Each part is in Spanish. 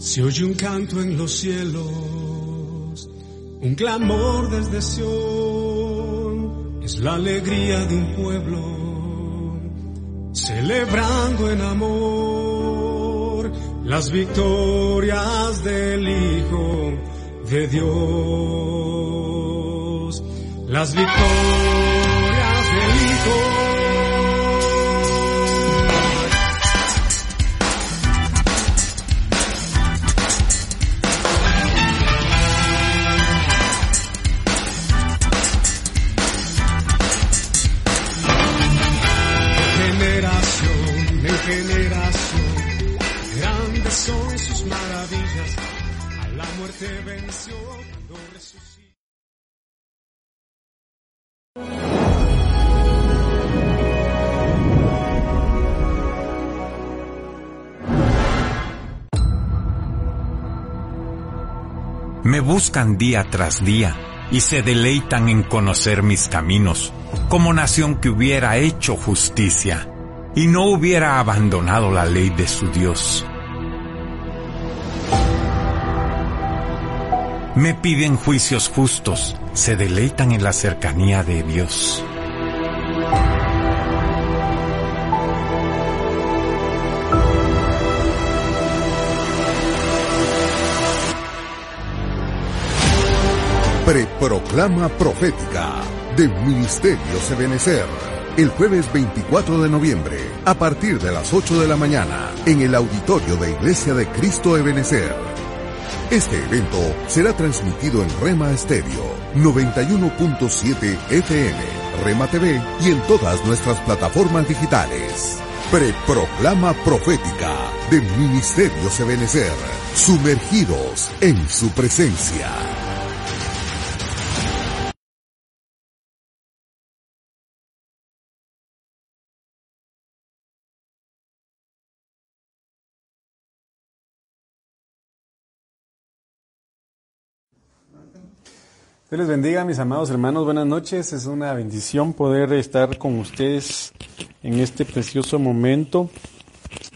Se oye un canto en los cielos, un clamor desde Sion, es la alegría de un pueblo, celebrando en amor las victorias del Hijo de Dios, las victorias del Hijo. Grandes son sus maravillas, la muerte venció. Me buscan día tras día y se deleitan en conocer mis caminos, como nación que hubiera hecho justicia y no hubiera abandonado la ley de su Dios. Me piden juicios justos, se deleitan en la cercanía de Dios. Preproclama Profética de Ministerio Ebenecer. El jueves 24 de noviembre, a partir de las 8 de la mañana, en el auditorio de Iglesia de Cristo Ebenecer. Este evento será transmitido en Rema Stereo 91.7 FM, Rema TV y en todas nuestras plataformas digitales. Preproclama Profética de Ministerio Ebenecer. Sumergidos en su presencia. Dios les bendiga, mis amados hermanos. Buenas noches. Es una bendición poder estar con ustedes en este precioso momento.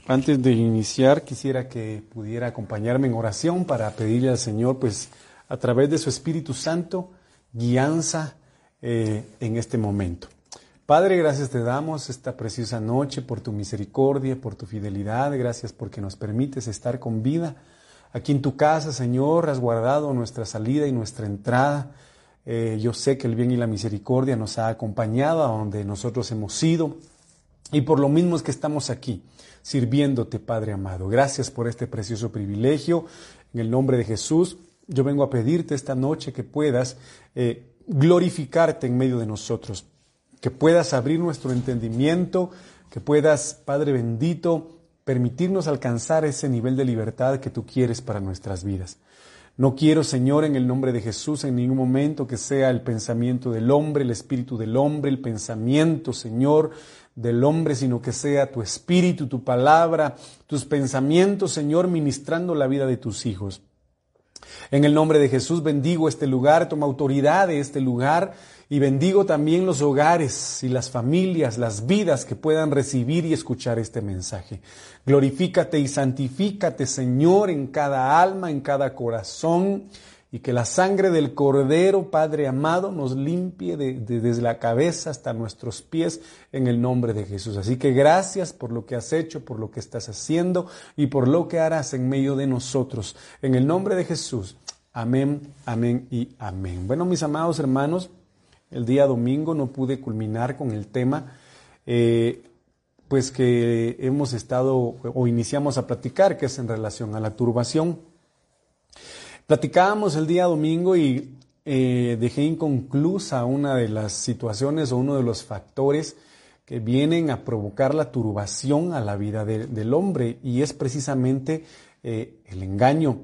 Antes de iniciar, quisiera que pudiera acompañarme en oración para pedirle al Señor, pues, a través de su Espíritu Santo, guianza eh, en este momento. Padre, gracias te damos esta preciosa noche por tu misericordia, por tu fidelidad. Gracias porque nos permites estar con vida. Aquí en tu casa, Señor, has guardado nuestra salida y nuestra entrada. Eh, yo sé que el bien y la misericordia nos ha acompañado a donde nosotros hemos ido. Y por lo mismo es que estamos aquí, sirviéndote, Padre amado. Gracias por este precioso privilegio. En el nombre de Jesús, yo vengo a pedirte esta noche que puedas eh, glorificarte en medio de nosotros, que puedas abrir nuestro entendimiento, que puedas, Padre bendito, permitirnos alcanzar ese nivel de libertad que tú quieres para nuestras vidas. No quiero, Señor, en el nombre de Jesús, en ningún momento que sea el pensamiento del hombre, el espíritu del hombre, el pensamiento, Señor, del hombre, sino que sea tu espíritu, tu palabra, tus pensamientos, Señor, ministrando la vida de tus hijos. En el nombre de Jesús bendigo este lugar, toma autoridad de este lugar y bendigo también los hogares y las familias, las vidas que puedan recibir y escuchar este mensaje. Glorifícate y santifícate, Señor, en cada alma, en cada corazón, y que la sangre del Cordero, Padre amado, nos limpie desde la cabeza hasta nuestros pies en el nombre de Jesús. Así que gracias por lo que has hecho, por lo que estás haciendo y por lo que harás en medio de nosotros. En el nombre de Jesús. Amén, amén y amén. Bueno, mis amados hermanos, el día domingo no pude culminar con el tema, eh, pues que hemos estado o iniciamos a platicar, que es en relación a la turbación. Platicábamos el día domingo y eh, dejé inconclusa una de las situaciones o uno de los factores que vienen a provocar la turbación a la vida del hombre y es precisamente eh, el engaño.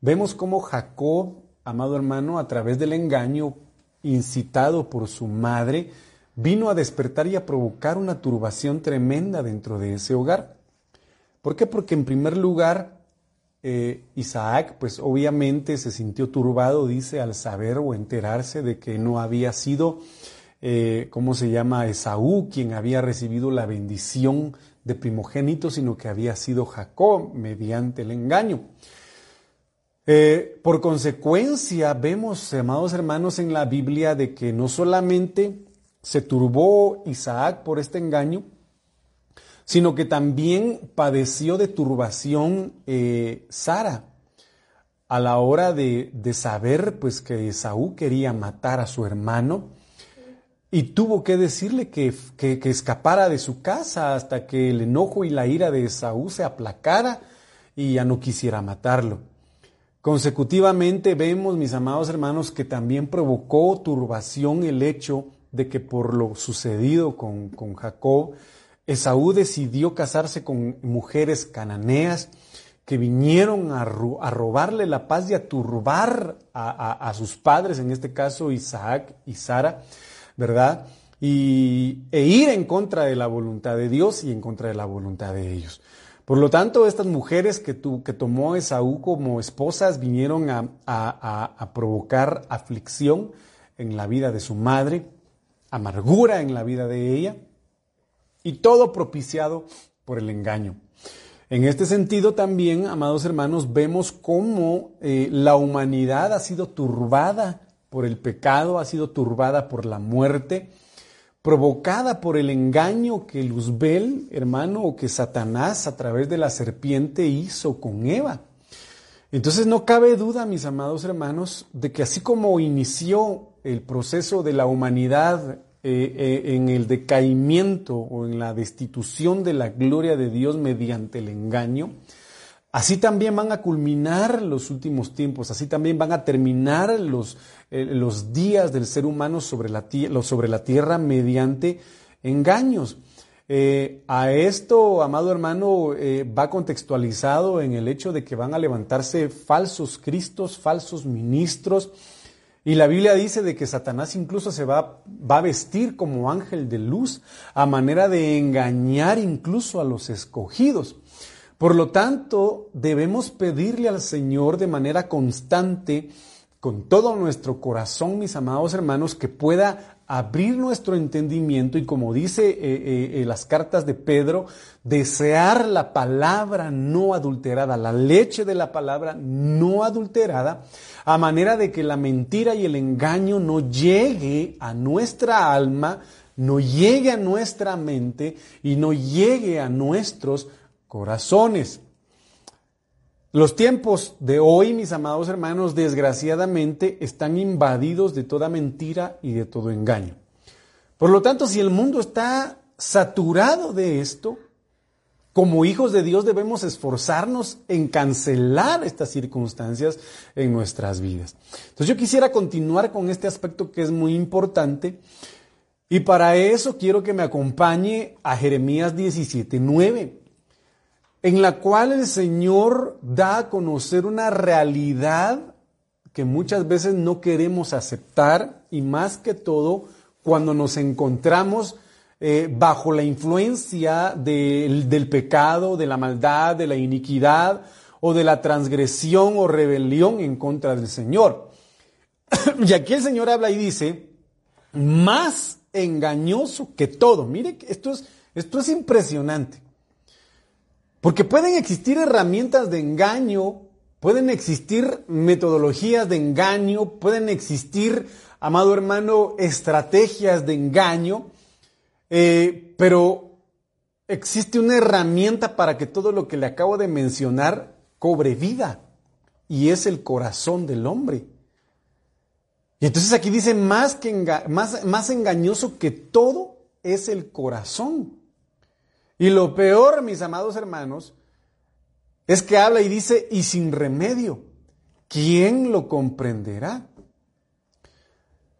Vemos cómo Jacob, amado hermano, a través del engaño incitado por su madre, vino a despertar y a provocar una turbación tremenda dentro de ese hogar. ¿Por qué? Porque en primer lugar, eh, Isaac, pues obviamente se sintió turbado, dice, al saber o enterarse de que no había sido, eh, ¿cómo se llama?, Esaú quien había recibido la bendición de primogénito, sino que había sido Jacob mediante el engaño. Eh, por consecuencia, vemos, amados hermanos, en la Biblia de que no solamente se turbó Isaac por este engaño, sino que también padeció de turbación eh, Sara a la hora de, saber pues que Esaú quería matar a su hermano y tuvo que decirle que, que, escapara de su casa hasta que el enojo y la ira de Esaú se aplacara y ya no quisiera matarlo. Consecutivamente vemos, mis amados hermanos, que también provocó turbación el hecho de que por lo sucedido con, con Jacob, Esaú decidió casarse con mujeres cananeas que vinieron a, robarle la paz y a turbar a, sus padres, en este caso Isaac y Sara, ¿verdad? Y, e ir en contra de la voluntad de Dios y en contra de la voluntad de ellos. Por lo tanto, estas mujeres que, que tomó Esaú como esposas vinieron a, a provocar aflicción en la vida de su madre, amargura en la vida de ella, y todo propiciado por el engaño. En este sentido también, amados hermanos, vemos cómo eh, la humanidad ha sido turbada por el pecado, ha sido turbada por la muerte, provocada por el engaño que Luzbel, hermano, o que Satanás a través de la serpiente hizo con Eva. Entonces no cabe duda, mis amados hermanos, de que así como inició el proceso de la humanidad eh, eh, en el decaimiento o en la destitución de la gloria de Dios mediante el engaño, así también van a culminar los últimos tiempos, así también van a terminar los, eh, los días del ser humano sobre la, tierra mediante engaños. a esto, amado hermano, va contextualizado en el hecho de que van a levantarse falsos cristos, falsos ministros, y la Biblia dice de que Satanás incluso se va, va, a vestir como ángel de luz a manera de engañar incluso a los escogidos. Por lo tanto, debemos pedirle al Señor de manera constante, con todo nuestro corazón, mis amados hermanos, que pueda abrir nuestro entendimiento y como dice eh, eh, eh, las cartas de Pedro, desear la palabra no adulterada, la leche de la palabra no adulterada, a manera de que la mentira y el engaño no llegue a nuestra alma, no llegue a nuestra mente y no llegue a nuestros corazones. Los tiempos de hoy, mis amados hermanos, desgraciadamente están invadidos de toda mentira y de todo engaño. Por lo tanto, si el mundo está saturado de esto, como hijos de Dios debemos esforzarnos en cancelar estas circunstancias en nuestras vidas. Entonces yo quisiera continuar con este aspecto que es muy importante y para eso quiero que me acompañe a Jeremías 17:9 en la cual el Señor da a conocer una realidad que muchas veces no queremos aceptar y más que todo cuando nos encontramos eh, bajo la influencia del pecado, de la maldad, de la iniquidad o de la transgresión o rebelión en contra del Señor. y aquí el Señor habla y dice, más engañoso que todo. Mire, esto es, esto es impresionante. Porque pueden existir herramientas de engaño, pueden existir metodologías de engaño, pueden existir, amado hermano, estrategias de engaño, eh, pero existe una herramienta para que todo lo que le acabo de mencionar cobre vida, y es el corazón del hombre. Y entonces aquí dice, más, que más, más engañoso que todo es el corazón. Y lo peor, mis amados hermanos, es que habla y dice, y sin remedio, ¿quién lo comprenderá?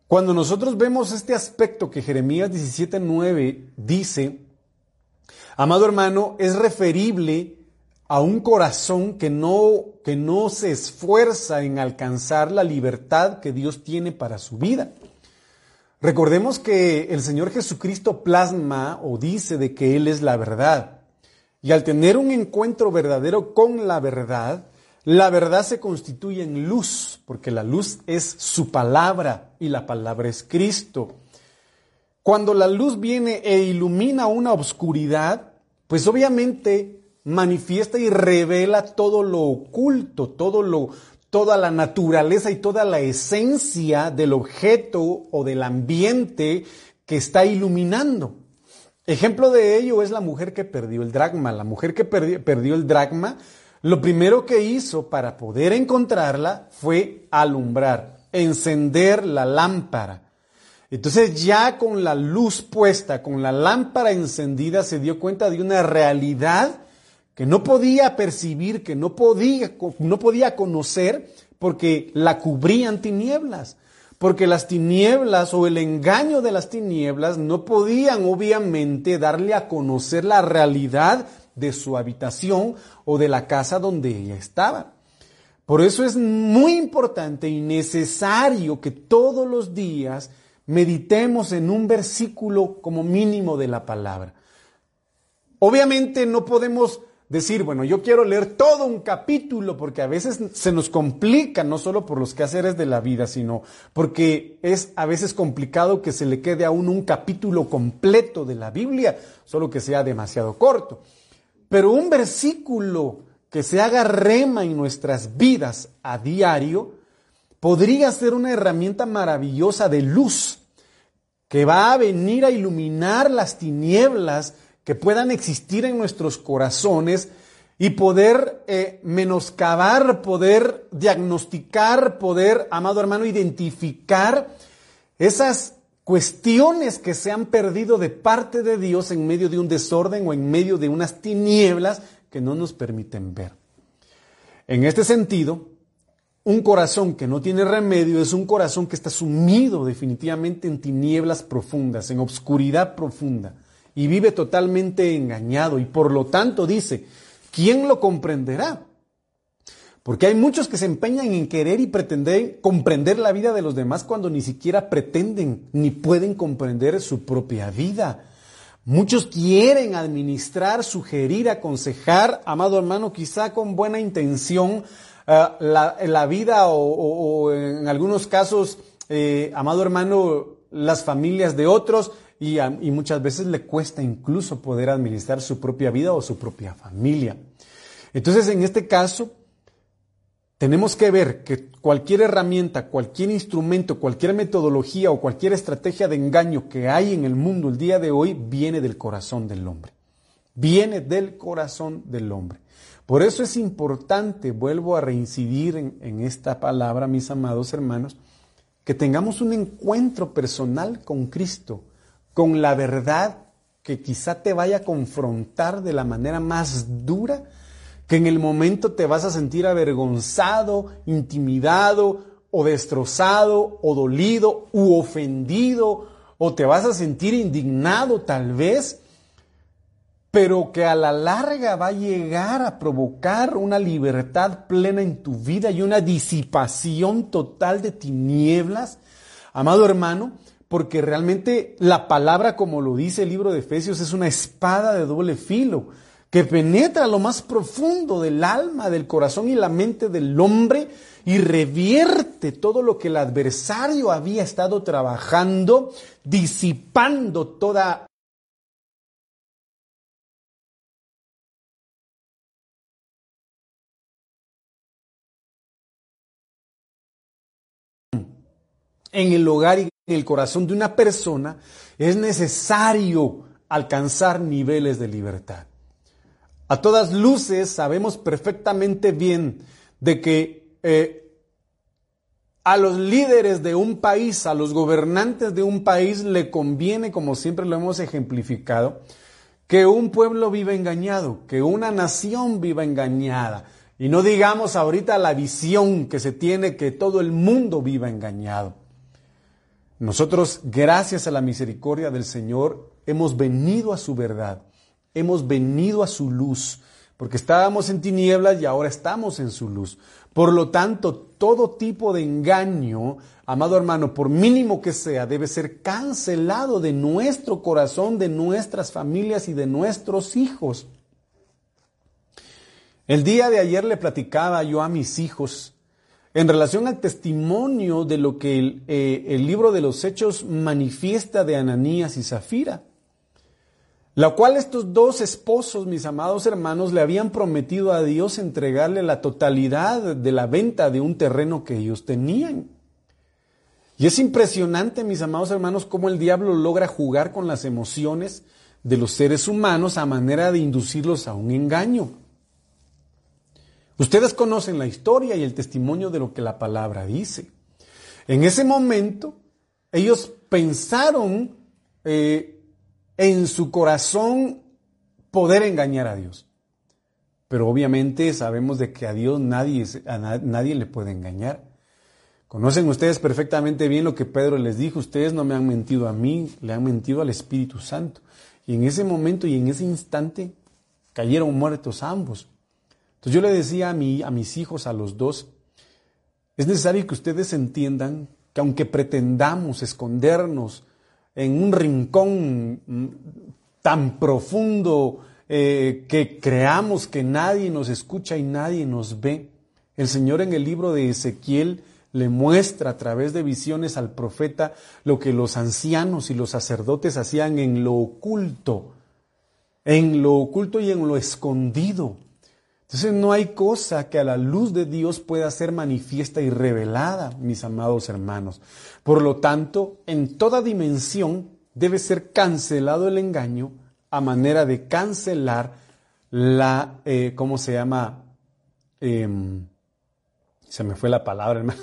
Cuando nosotros vemos este aspecto que Jeremías 17:9 dice, amado hermano, es referible a un corazón que no, que no se esfuerza en alcanzar la libertad que Dios tiene para su vida. Recordemos que el Señor Jesucristo plasma o dice de que Él es la verdad. Y al tener un encuentro verdadero con la verdad, la verdad se constituye en luz, porque la luz es su palabra y la palabra es Cristo. Cuando la luz viene e ilumina una obscuridad, pues obviamente manifiesta y revela todo lo oculto, todo lo, toda la naturaleza y toda la esencia del objeto o del ambiente que está iluminando. Ejemplo de ello es la mujer que perdió el dragma. La mujer que perdió, el dragma, lo primero que hizo para poder encontrarla fue alumbrar, encender la lámpara. Entonces ya con la luz puesta, con la lámpara encendida, se dio cuenta de una realidad que no podía percibir, que no podía, no podía conocer, porque la cubrían tinieblas. Porque las tinieblas o el engaño de las tinieblas no podían obviamente darle a conocer la realidad de su habitación o de la casa donde ella estaba. Por eso es muy importante y necesario que todos los días meditemos en un versículo como mínimo de la palabra. Obviamente no podemos decir, bueno, yo quiero leer todo un capítulo, porque a veces se nos complica, no solo por los quehaceres de la vida, sino porque es a veces complicado que se le quede a uno un capítulo completo de la Biblia, solo que sea demasiado corto. Pero un versículo que se haga rema en nuestras vidas a diario, podría ser una herramienta maravillosa de luz que va a venir a iluminar las tinieblas que puedan existir en nuestros corazones y poder eh, menoscabar, poder diagnosticar, poder, amado hermano, identificar esas cuestiones que se han perdido de parte de Dios en medio de un desorden o en medio de unas tinieblas que no nos permiten ver. En este sentido, un corazón que no tiene remedio es un corazón que está sumido definitivamente en tinieblas profundas, en obscuridad profunda y vive totalmente engañado y por lo tanto dice, ¿quién lo comprenderá? Porque hay muchos que se empeñan en querer y pretender comprender la vida de los demás cuando ni siquiera pretenden ni pueden comprender su propia vida. Muchos quieren administrar, sugerir, aconsejar, amado hermano, quizá con buena intención, eh, la, vida o, en algunos casos, eh, amado hermano, las familias de otros, y, muchas veces le cuesta incluso poder administrar su propia vida o su propia familia. Entonces, en este caso, tenemos que ver que cualquier herramienta, cualquier instrumento, cualquier metodología o cualquier estrategia de engaño que hay en el mundo el día de hoy viene del corazón del hombre. Viene del corazón del hombre. Por eso es importante, vuelvo a reincidir en, en esta palabra, mis amados hermanos, que tengamos un encuentro personal con Cristo con la verdad que quizá te vaya a confrontar de la manera más dura, que en el momento te vas a sentir avergonzado, intimidado o destrozado o dolido u ofendido o te vas a sentir indignado tal vez, pero que a la larga va a llegar a provocar una libertad plena en tu vida y una disipación total de tinieblas. Amado hermano, porque realmente la palabra, como lo dice el libro de Efesios, es una espada de doble filo que penetra lo más profundo del alma, del corazón y la mente del hombre y revierte todo lo que el adversario había estado trabajando, disipando toda en el hogar y en el corazón de una persona, es necesario alcanzar niveles de libertad. A todas luces sabemos perfectamente bien de que eh, a los líderes de un país, a los gobernantes de un país le conviene, como siempre lo hemos ejemplificado, que un pueblo viva engañado, que una nación viva engañada. Y no digamos ahorita la visión que se tiene que todo el mundo viva engañado. Nosotros, gracias a la misericordia del Señor, hemos venido a su verdad, hemos venido a su luz, porque estábamos en tinieblas y ahora estamos en su luz. Por lo tanto, todo tipo de engaño, amado hermano, por mínimo que sea, debe ser cancelado de nuestro corazón, de nuestras familias y de nuestros hijos. El día de ayer le platicaba yo a mis hijos en relación al testimonio de lo que el, eh, el libro de los Hechos manifiesta de Ananías y Zafira. La cual estos dos esposos, mis amados hermanos, le habían prometido a Dios entregarle la totalidad de la venta de un terreno que ellos tenían. Y es impresionante, mis amados hermanos, cómo el diablo logra jugar con las emociones de los seres humanos a manera de inducirlos a un engaño. Ustedes conocen la historia y el testimonio de lo que la palabra dice. En ese momento, ellos pensaron eh, en su corazón poder engañar a Dios. Pero obviamente sabemos de que a Dios nadie, nadie le puede engañar. Conocen ustedes perfectamente bien lo que Pedro les dijo, ustedes no me han mentido a mí, le han mentido al Espíritu Santo. Y en ese momento y en ese instante cayeron muertos ambos. Entonces yo le decía a, mí, a mis hijos, a los dos, es necesario que ustedes entiendan que aunque pretendamos escondernos en un rincón mm, tan profundo eh, que creamos que nadie nos escucha y nadie nos ve. El Señor en el libro de Ezequiel le muestra a través de visiones al profeta lo que los ancianos y los sacerdotes hacían en lo oculto, en lo oculto y en lo escondido. Entonces no hay cosa que a la luz de Dios pueda ser manifiesta y revelada, mis amados hermanos. Por lo tanto, en toda dimensión debe ser cancelado el engaño a manera de cancelar la, eh, ¿cómo se llama? Em, se me fue la palabra, hermano.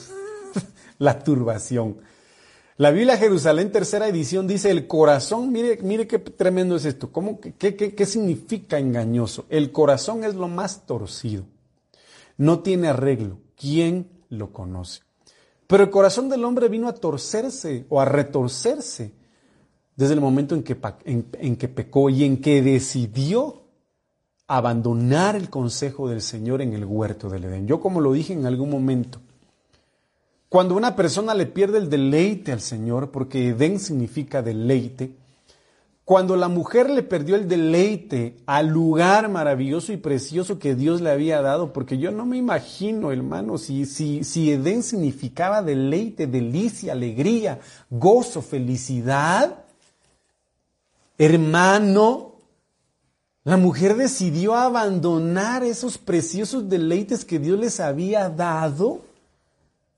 la turbación. La Biblia Jerusalén, tercera edición, dice el corazón, mire, mire qué tremendo es esto, ¿Cómo, qué, qué, qué significa engañoso? El corazón es lo más torcido, no tiene arreglo, ¿quién lo conoce? Pero el corazón del hombre vino a torcerse o a retorcerse desde el momento en que, en que pecó y en que decidió abandonar el consejo del Señor en el huerto del Edén. Yo como lo dije en algún momento, cuando una persona le pierde el deleite al Señor, porque Edén significa deleite, cuando la mujer le perdió el deleite al lugar maravilloso y precioso que Dios le había dado, porque yo no me imagino, hermano, si, si, si Edén significaba deleite, delicia, alegría, gozo, felicidad, hermano, la mujer decidió abandonar esos preciosos deleites que Dios les había dado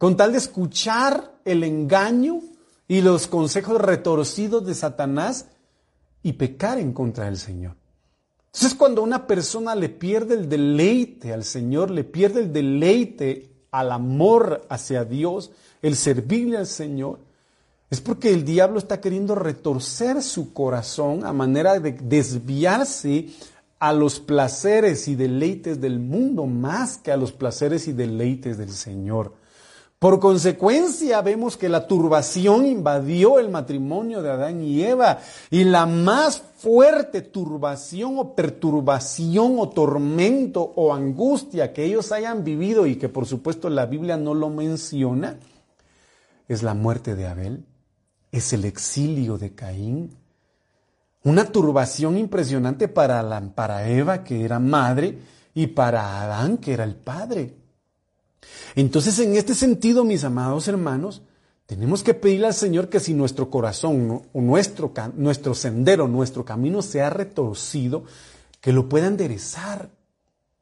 con tal de escuchar el engaño y los consejos retorcidos de Satanás y pecar en contra del Señor. Entonces cuando una persona le pierde el deleite al Señor, le pierde el deleite al amor hacia Dios, el servirle al Señor, es porque el diablo está queriendo retorcer su corazón a manera de desviarse a los placeres y deleites del mundo más que a los placeres y deleites del Señor. Por consecuencia, vemos que la turbación invadió el matrimonio de Adán y Eva y la más fuerte turbación o perturbación o tormento o angustia que ellos hayan vivido y que por supuesto la Biblia no lo menciona, es la muerte de Abel, es el exilio de Caín, una turbación impresionante para, la, para Eva que era madre y para Adán que era el padre. Entonces, en este sentido, mis amados hermanos, tenemos que pedirle al Señor que si nuestro corazón o nuestro, nuestro sendero, nuestro camino se ha retorcido, que lo pueda enderezar,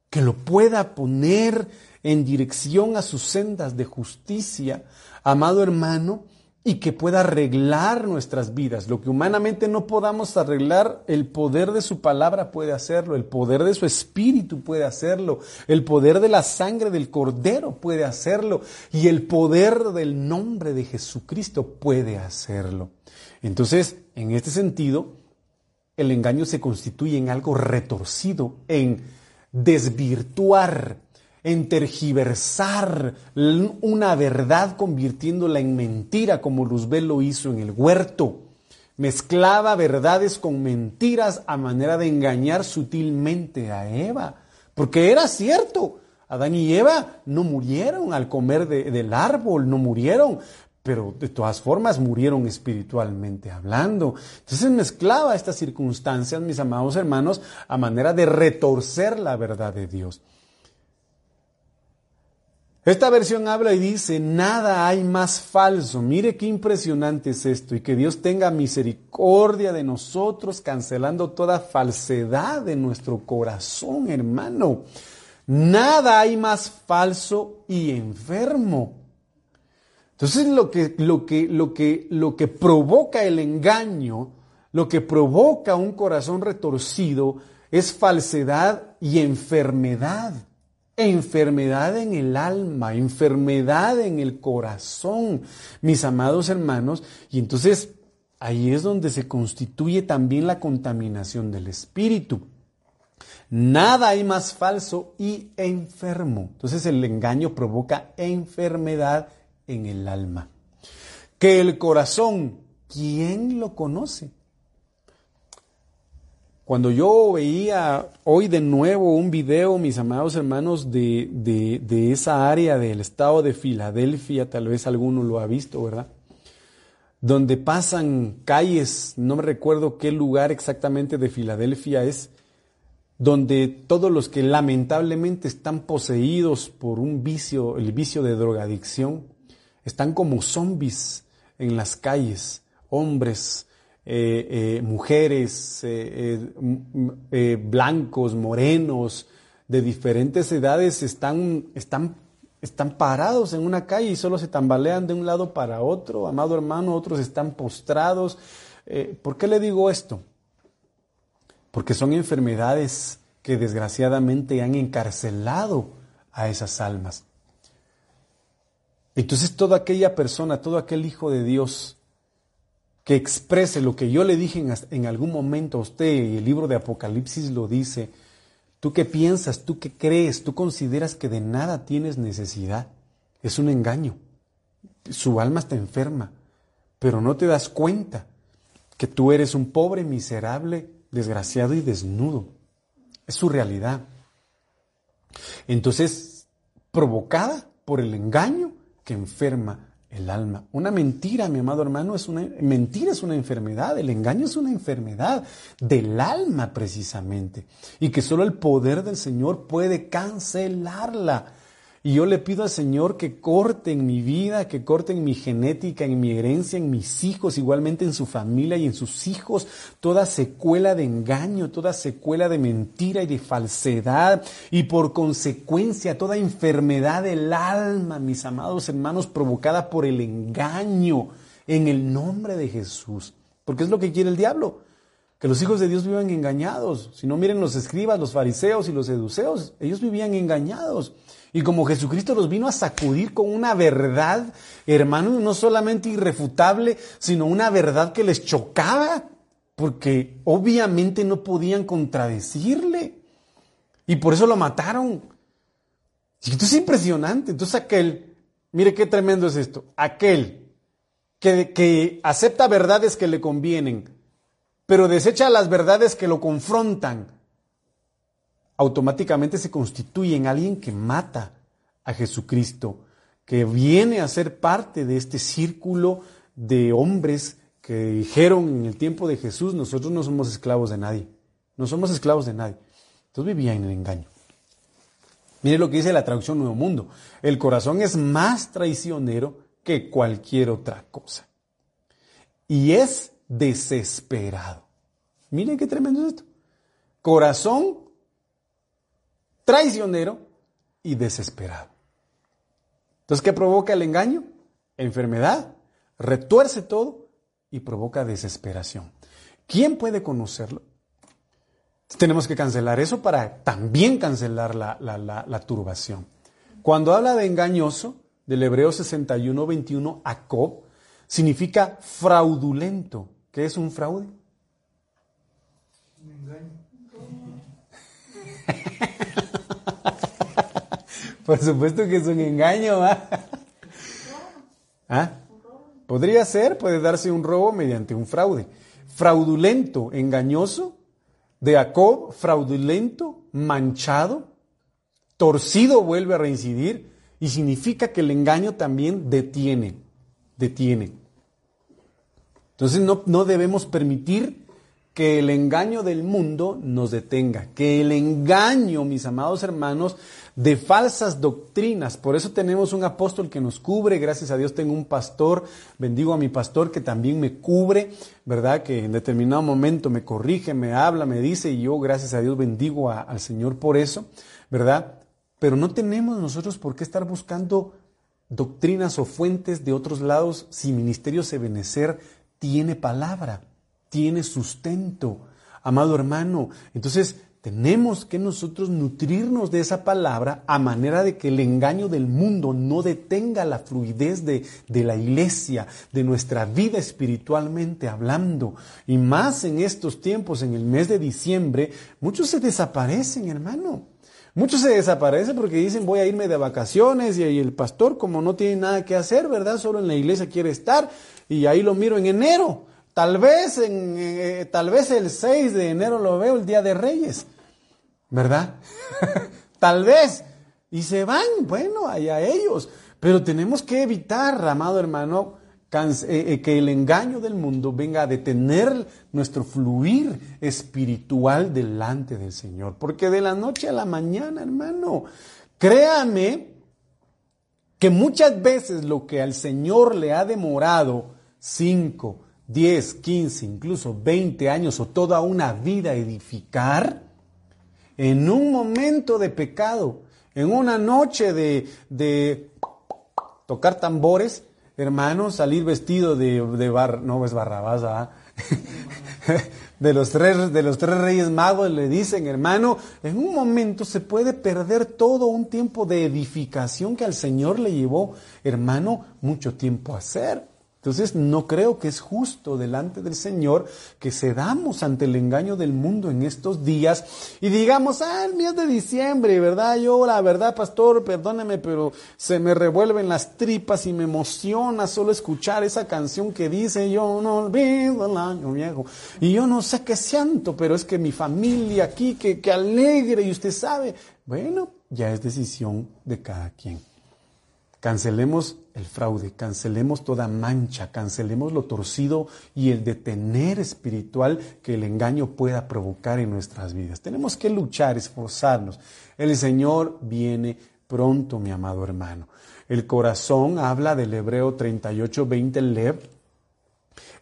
que lo pueda poner en dirección a sus sendas de justicia. Amado hermano, y que pueda arreglar nuestras vidas. Lo que humanamente no podamos arreglar, el poder de su palabra puede hacerlo, el poder de su espíritu puede hacerlo, el poder de la sangre del cordero puede hacerlo y el poder del nombre de Jesucristo puede hacerlo. Entonces, en este sentido, el engaño se constituye en algo retorcido, en desvirtuar en tergiversar una verdad convirtiéndola en mentira como Luzbel lo hizo en el huerto. Mezclaba verdades con mentiras a manera de engañar sutilmente a Eva. Porque era cierto, Adán y Eva no murieron al comer del árbol, no murieron, pero de todas formas murieron espiritualmente hablando. Entonces mezclaba estas circunstancias, mis amados hermanos, a manera de retorcer la verdad de Dios. Esta versión habla y dice, nada hay más falso. Mire qué impresionante es esto y que Dios tenga misericordia de nosotros, cancelando toda falsedad de nuestro corazón, hermano. Nada hay más falso y enfermo. Entonces lo que, lo que, lo que, lo que provoca el engaño, lo que provoca un corazón retorcido es falsedad y enfermedad enfermedad en el alma, enfermedad en el corazón, mis amados hermanos, y entonces ahí es donde se constituye también la contaminación del espíritu. Nada hay más falso y enfermo. Entonces el engaño provoca enfermedad en el alma. Que el corazón, ¿quién lo conoce? Cuando yo veía hoy de nuevo un video, mis amados hermanos, de, de, esa área del estado de Filadelfia, tal vez alguno lo ha visto, ¿verdad? Donde pasan calles, no me recuerdo qué lugar exactamente de Filadelfia es, donde todos los que lamentablemente están poseídos por un vicio, el vicio de drogadicción, están como zombies en las calles, hombres, eh, eh, mujeres, eh, blancos, morenos, de diferentes edades están, están, están parados en una calle y solo se tambalean de un lado para otro, amado hermano, otros están postrados. ¿Por qué le digo esto? Porque son enfermedades que desgraciadamente han encarcelado a esas almas. Entonces toda aquella persona, todo aquel hijo de Dios que exprese lo que yo le dije en, algún momento a usted, y el libro de Apocalipsis lo dice, tú qué piensas, tú qué crees, tú consideras que de nada tienes necesidad, es un engaño. Su alma está enferma, pero no te das cuenta que tú eres un pobre, miserable, desgraciado y desnudo. Es su realidad. Entonces, provocada por el engaño que enferma el alma. Una mentira, mi amado hermano, es una mentira es una enfermedad, el engaño es una enfermedad del alma precisamente, y que solo el poder del Señor puede cancelarla. Y yo le pido al Señor que corte en mi vida, que corte en mi genética, en mi herencia, en mis hijos, igualmente en su familia y en sus hijos, toda secuela de engaño, toda secuela de mentira y de falsedad, y por consecuencia toda enfermedad del alma, mis amados hermanos, provocada por el engaño, en el nombre de Jesús. Porque es lo que quiere el diablo que los hijos de Dios vivan engañados. Si no miren los escribas, los fariseos y los seduceos, ellos vivían engañados. Y como Jesucristo los vino a sacudir con una verdad, hermano, no solamente irrefutable, sino una verdad que les chocaba, porque obviamente no podían contradecirle. Y por eso lo mataron. Y esto es impresionante. Entonces aquel, mire qué tremendo es esto, aquel que, que acepta verdades que le convienen, pero desecha las verdades que lo confrontan, automáticamente se constituye en alguien que mata a Jesucristo, que viene a ser parte de este círculo de hombres que dijeron en el tiempo de Jesús, nosotros no somos esclavos de nadie, no somos esclavos de nadie. Entonces vivían en el engaño. Mire lo que dice la traducción Nuevo Mundo. El corazón es más traicionero que cualquier otra cosa. Y es desesperado. Miren qué tremendo es esto. Corazón traicionero y desesperado. Entonces, ¿qué provoca el engaño? Enfermedad, retuerce todo y provoca desesperación. ¿Quién puede conocerlo? Tenemos que cancelar eso para también cancelar la, la turbación. Cuando habla de engañoso, del Hebreo 61, 21, Acob, significa fraudulento. ¿Qué es un fraude? Un engaño. Por supuesto que es un engaño. ¿Ah? Podría ser, puede darse un robo mediante un fraude. Fraudulento, engañoso, de Jacob, fraudulento, manchado, torcido vuelve a reincidir y significa que el engaño también detiene, detiene. Entonces no, no debemos permitir que el engaño del mundo nos detenga, que el engaño, mis amados hermanos, de falsas doctrinas. Por eso tenemos un apóstol que nos cubre, gracias a Dios tengo un pastor, bendigo a mi pastor que también me cubre, ¿verdad? Que en determinado momento me corrige, me habla, me dice y yo, gracias a Dios, bendigo al Señor por eso, ¿verdad? Pero no tenemos nosotros por qué estar buscando doctrinas o fuentes de otros lados si Ministerio Sebenecer tiene palabra, tiene sustento. Amado hermano, entonces tenemos que nosotros nutrirnos de esa palabra a manera de que el engaño del mundo no detenga la fluidez de, de, la iglesia, de nuestra vida espiritualmente hablando. Y más en estos tiempos, en el mes de diciembre, muchos se desaparecen, hermano. Muchos se desaparecen porque dicen voy a irme de vacaciones y el pastor como no tiene nada que hacer, ¿verdad? Solo en la iglesia quiere estar y ahí lo miro en enero. Tal vez, en, eh, tal vez el 6 de enero lo veo el Día de Reyes, ¿verdad? tal vez. Y se van, bueno, allá ellos. Pero tenemos que evitar, amado hermano, eh, que el engaño del mundo venga a detener nuestro fluir espiritual delante del Señor. Porque de la noche a la mañana, hermano, créame que muchas veces lo que al Señor le ha demorado cinco, 10, 15, incluso 20 años o toda una vida edificar, en un momento de pecado, en una noche de, de tocar tambores, hermano, salir vestido de, de bar, no es Barrabás, ¿ah? de los tres, de los tres reyes magos le dicen, hermano, en un momento se puede perder todo un tiempo de edificación que al Señor le llevó, hermano, mucho tiempo hacer. Entonces no creo que es justo delante del Señor que cedamos ante el engaño del mundo en estos días y digamos, ah, el mes de diciembre, ¿verdad? Yo la verdad, pastor, perdóneme, pero se me revuelven las tripas y me emociona solo escuchar esa canción que dice, yo no olvido el año viejo. Y yo no sé qué siento, pero es que mi familia aquí, que, que alegre y usted sabe. Bueno, ya es decisión de cada quien. Cancelemos el fraude, cancelemos toda mancha, cancelemos lo torcido y el detener espiritual que el engaño pueda provocar en nuestras vidas. Tenemos que luchar, esforzarnos. El Señor viene pronto, mi amado hermano. El corazón habla del Hebreo 38, 20, lev.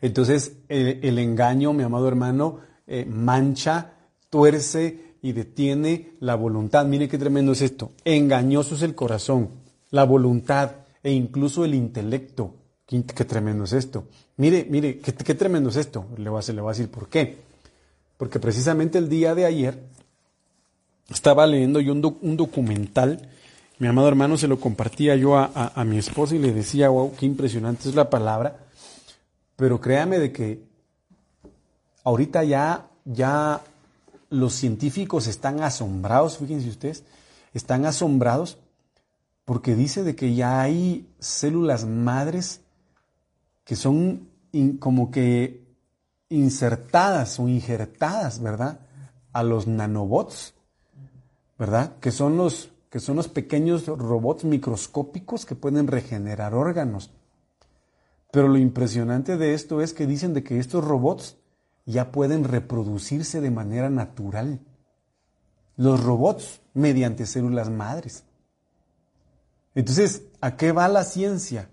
Entonces, el, engaño, mi amado hermano, eh, mancha, tuerce y detiene la voluntad. Mire qué tremendo es esto. Engañoso es el corazón la voluntad e incluso el intelecto. Qué, tremendo es esto. Mire, mire, qué, tremendo es esto. Le voy, a, le voy a decir por qué. Porque precisamente el día de ayer estaba leyendo yo un, documental. Mi amado hermano se lo compartía yo a, mi esposa y le decía, wow, qué impresionante es la palabra. Pero créame de que ahorita ya, ya los científicos están asombrados, fíjense ustedes, están asombrados porque dice de que ya hay células madres que son como que insertadas o injertadas, ¿verdad? A los nanobots, ¿verdad? Que son los, que son los pequeños robots microscópicos que pueden regenerar órganos. Pero lo impresionante de esto es que dicen de que estos robots ya pueden reproducirse de manera natural. Los robots mediante células madres. Entonces, ¿a qué va la ciencia?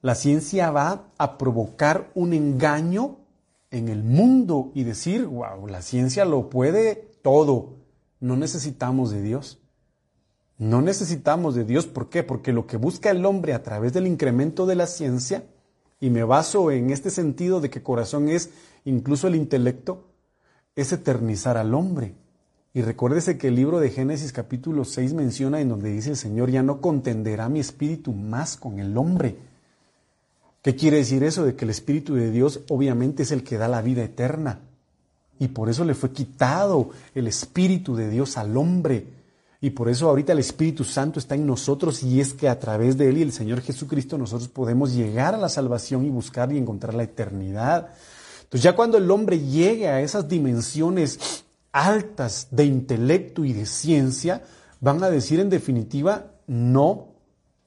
La ciencia va a provocar un engaño en el mundo y decir, wow, la ciencia lo puede todo. No necesitamos de Dios. No necesitamos de Dios. ¿Por qué? Porque lo que busca el hombre a través del incremento de la ciencia, y me baso en este sentido de que corazón es incluso el intelecto, es eternizar al hombre. Y recuérdese que el libro de Génesis capítulo 6 menciona en donde dice el Señor, ya no contenderá mi espíritu más con el hombre. ¿Qué quiere decir eso? De que el espíritu de Dios obviamente es el que da la vida eterna. Y por eso le fue quitado el espíritu de Dios al hombre. Y por eso ahorita el Espíritu Santo está en nosotros y es que a través de Él y el Señor Jesucristo nosotros podemos llegar a la salvación y buscar y encontrar la eternidad. Entonces ya cuando el hombre llegue a esas dimensiones altas de intelecto y de ciencia, van a decir en definitiva, no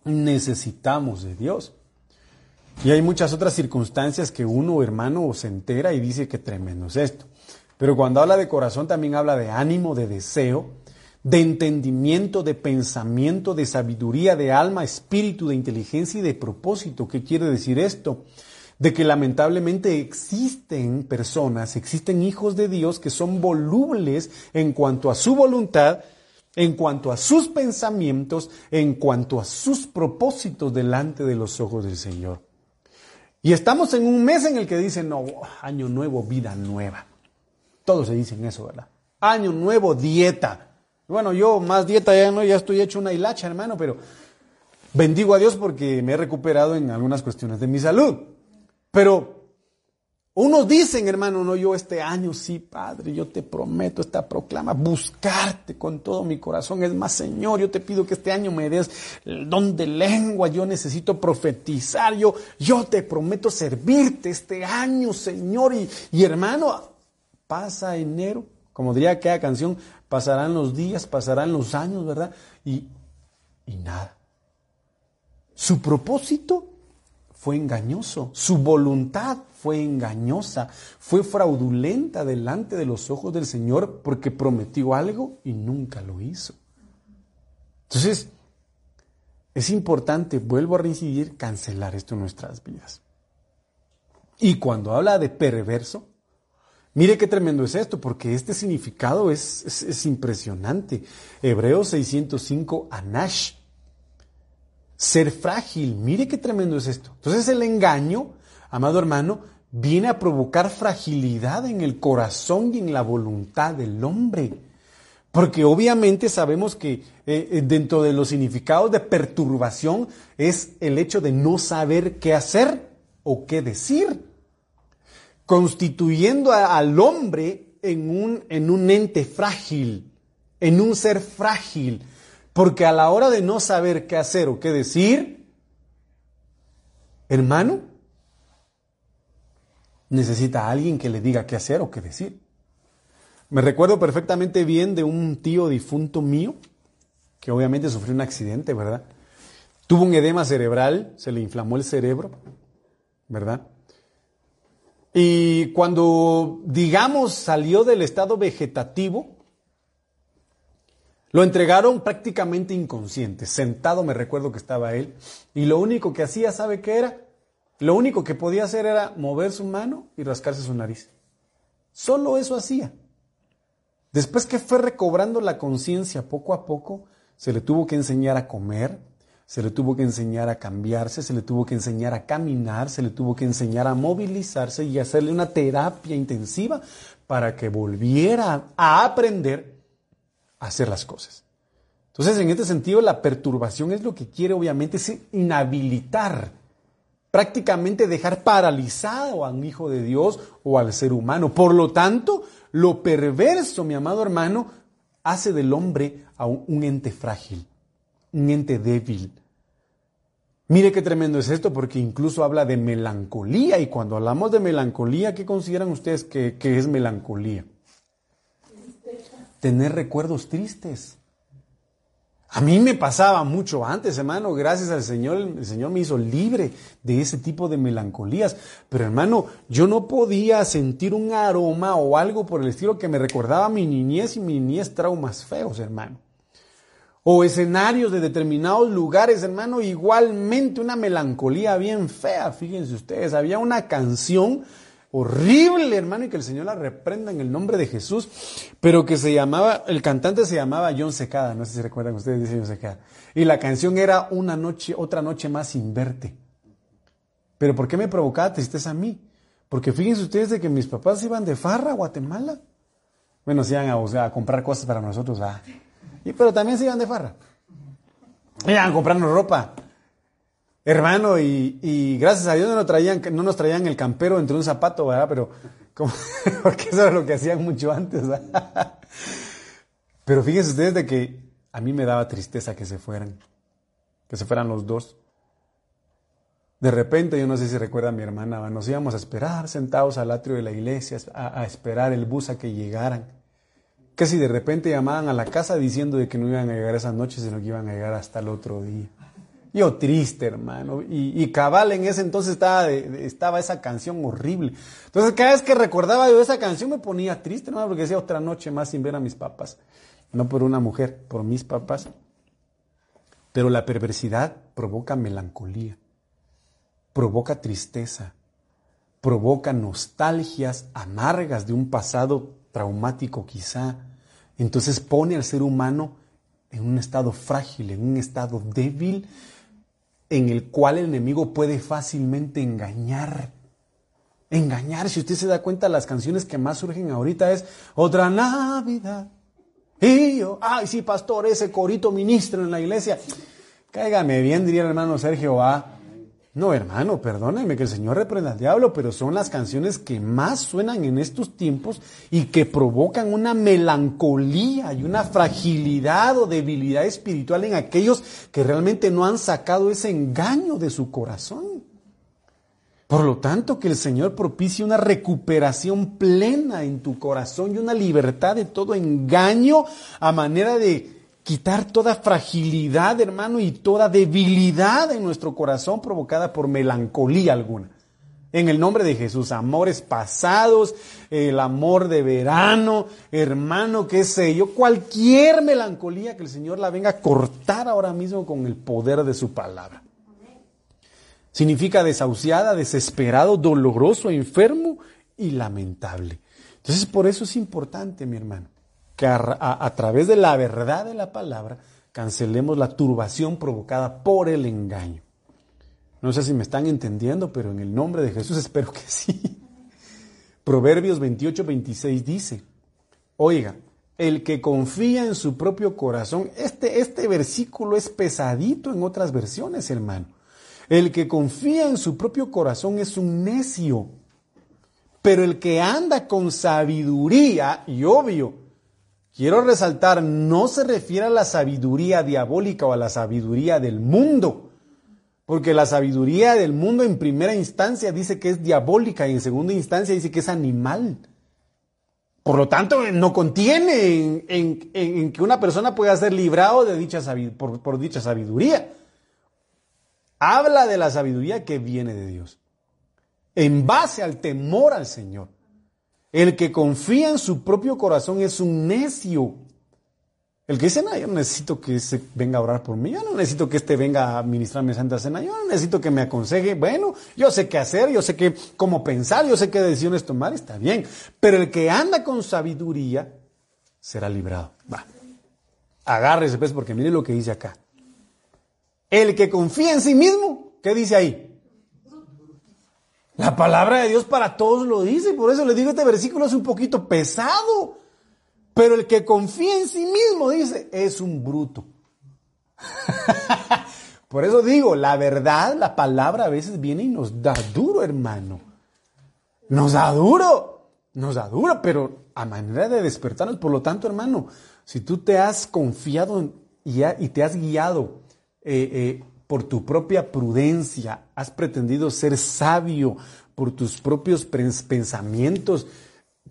necesitamos de Dios. Y hay muchas otras circunstancias que uno, hermano, se entera y dice que tremendo es esto. Pero cuando habla de corazón también habla de ánimo, de deseo, de entendimiento, de pensamiento, de sabiduría, de alma, espíritu, de inteligencia y de propósito. ¿Qué quiere decir esto? De que lamentablemente existen personas, existen hijos de Dios que son volubles en cuanto a su voluntad, en cuanto a sus pensamientos, en cuanto a sus propósitos delante de los ojos del Señor. Y estamos en un mes en el que dicen, no, año nuevo, vida nueva. Todos se dicen eso, ¿verdad? Año nuevo, dieta. Bueno, yo más dieta ya no, ya estoy hecho una hilacha, hermano, pero bendigo a Dios porque me he recuperado en algunas cuestiones de mi salud. Pero unos dicen, hermano, no, yo este año sí, Padre, yo te prometo esta proclama, buscarte con todo mi corazón. Es más, Señor, yo te pido que este año me des el don de lengua, yo necesito profetizar, yo, yo te prometo servirte este año, Señor. Y, y hermano, pasa enero, como diría aquella canción, pasarán los días, pasarán los años, ¿verdad? Y, y nada. Su propósito fue engañoso, su voluntad fue engañosa, fue fraudulenta delante de los ojos del Señor porque prometió algo y nunca lo hizo. Entonces, es importante, vuelvo a reincidir, cancelar esto en nuestras vidas. Y cuando habla de perverso, Mire qué tremendo es esto, porque este significado es, es, impresionante. Hebreos 605, Anash. Ser frágil, mire qué tremendo es esto. Entonces el engaño, amado hermano, viene a provocar fragilidad en el corazón y en la voluntad del hombre. Porque obviamente sabemos que eh, eh, dentro de los significados de perturbación es el hecho de no saber qué hacer o qué decir constituyendo al hombre en un, en un ente frágil, en un ser frágil, porque a la hora de no saber qué hacer o qué decir, hermano, necesita a alguien que le diga qué hacer o qué decir. Me recuerdo perfectamente bien de un tío difunto mío, que obviamente sufrió un accidente, ¿verdad? Tuvo un edema cerebral, se le inflamó el cerebro, ¿verdad? Y cuando, digamos, salió del estado vegetativo, lo entregaron prácticamente inconsciente. Sentado me recuerdo que estaba él. Y lo único que hacía, ¿sabe qué era? Lo único que podía hacer era mover su mano y rascarse su nariz. Solo eso hacía. Después que fue recobrando la conciencia poco a poco, se le tuvo que enseñar a comer, se le tuvo que enseñar a cambiarse, se le tuvo que enseñar a caminar, se le tuvo que enseñar a movilizarse y hacerle una terapia intensiva para que volviera a aprender hacer las cosas. Entonces, en este sentido, la perturbación es lo que quiere, obviamente, es inhabilitar, prácticamente dejar paralizado a un hijo de Dios o al ser humano. Por lo tanto, lo perverso, mi amado hermano, hace del hombre a un ente frágil, un ente débil, Mire qué tremendo es esto, porque incluso habla de melancolía, y cuando hablamos de melancolía, ¿qué consideran ustedes que, es melancolía? Tener recuerdos tristes. A mí me pasaba mucho antes, hermano, gracias al Señor, el Señor me hizo libre de ese tipo de melancolías. Pero hermano, yo no podía sentir un aroma o algo por el estilo que me recordaba mi niñez y mi niñez traumas feos, hermano o escenarios de determinados lugares, hermano, igualmente una melancolía bien fea, fíjense ustedes, había una canción horrible, hermano, y que el Señor la reprenda en el nombre de Jesús, pero que se llamaba, el cantante se llamaba John Secada, no sé si recuerdan ustedes, dice John Secada, y la canción era Una noche, otra noche más sin verte. Pero ¿por qué me provocaba tristeza a mí? Porque fíjense ustedes de que mis papás iban de farra a Guatemala. Bueno, se iban a, a comprar cosas para nosotros. Y, pero también se iban de farra. Iban a comprarnos ropa. Hermano, y, gracias a Dios no nos, traían, no nos traían el campero entre un zapato, ¿verdad? Pero, como, porque eso era lo que hacían mucho antes, Pero fíjense ustedes de que a mí me daba tristeza que se fueran, que se fueran los dos. De repente, yo no sé si recuerda a mi hermana, nos íbamos a esperar sentados al atrio de la iglesia, a, esperar el bus a que llegaran. Que si de repente llamaban a la casa diciendo de que no iban a llegar esa noche, sino que iban a llegar hasta el otro día. Yo triste, hermano. Y, cabal en ese entonces estaba, estaba esa canción horrible. Entonces cada vez que recordaba yo esa canción me ponía triste, hermano, porque decía otra noche más sin ver a mis papás. No por una mujer, por mis papás. Pero la perversidad provoca melancolía provoca tristeza, provoca nostalgias amargas de un pasado traumático quizá. Entonces pone al ser humano en un estado frágil, en un estado débil, en el cual el enemigo puede fácilmente engañar. Engañar, si usted se da cuenta, las canciones que más surgen ahorita es Otra Navidad. Y yo, ay, sí, pastor, ese corito ministro en la iglesia. Cáigame bien, diría el hermano Sergio. No, hermano, perdóneme que el Señor reprenda al diablo, pero son las canciones que más suenan en estos tiempos y que provocan una melancolía y una fragilidad o debilidad espiritual en aquellos que realmente no han sacado ese engaño de su corazón. Por lo tanto, que el Señor propicie una recuperación plena en tu corazón y una libertad de todo engaño a manera de quitar toda fragilidad, hermano, y toda debilidad en nuestro corazón provocada por melancolía alguna. En el nombre de Jesús, amores pasados, el amor de verano, hermano, qué sé yo, cualquier melancolía que el Señor la venga a cortar ahora mismo con el poder de su palabra. Significa desahuciada, desesperado, doloroso, enfermo y lamentable. Entonces, por eso es importante, mi hermano, que a, través de la verdad de la palabra cancelemos la turbación provocada por el engaño. No sé si me están entendiendo, pero en el nombre de Jesús espero que sí. Proverbios 28, 26 dice, oiga, el que confía en su propio corazón, este, este versículo es pesadito en otras versiones, hermano. El que confía en su propio corazón es un necio, pero el que anda con sabiduría, y obvio, quiero resaltar, no se refiere a la sabiduría diabólica o a la sabiduría del mundo, porque la sabiduría del mundo en primera instancia dice que es diabólica y en segunda instancia dice que es animal. Por lo tanto, no contiene en, que una persona pueda ser librado de dicha por, por dicha sabiduría. Habla de la sabiduría que viene de Dios, en base al temor al Señor. El que confía en su propio corazón es un necio. El que dice, no, yo no necesito que ese venga a orar por mí, yo no necesito que este venga a ministrarme Santa Cena, yo no necesito que me aconseje, bueno, yo sé qué hacer, yo sé qué, cómo pensar, yo sé qué decisiones tomar, está bien. Pero el que anda con sabiduría será librado. Va. Agárrese pues, porque mire lo que dice acá. El que confía en sí mismo, ¿qué dice ahí? La palabra de Dios para todos lo dice, por eso le digo, este versículo es un poquito pesado. Pero el que confía en sí mismo, dice, es un bruto. por eso digo, la verdad, la palabra a veces viene y nos da duro, hermano. Nos da duro, nos da duro, pero a manera de despertarnos. Por lo tanto, hermano, si tú te has confiado y, te has guiado eh, eh, por tu propia prudencia, has pretendido ser sabio por tus propios pensamientos.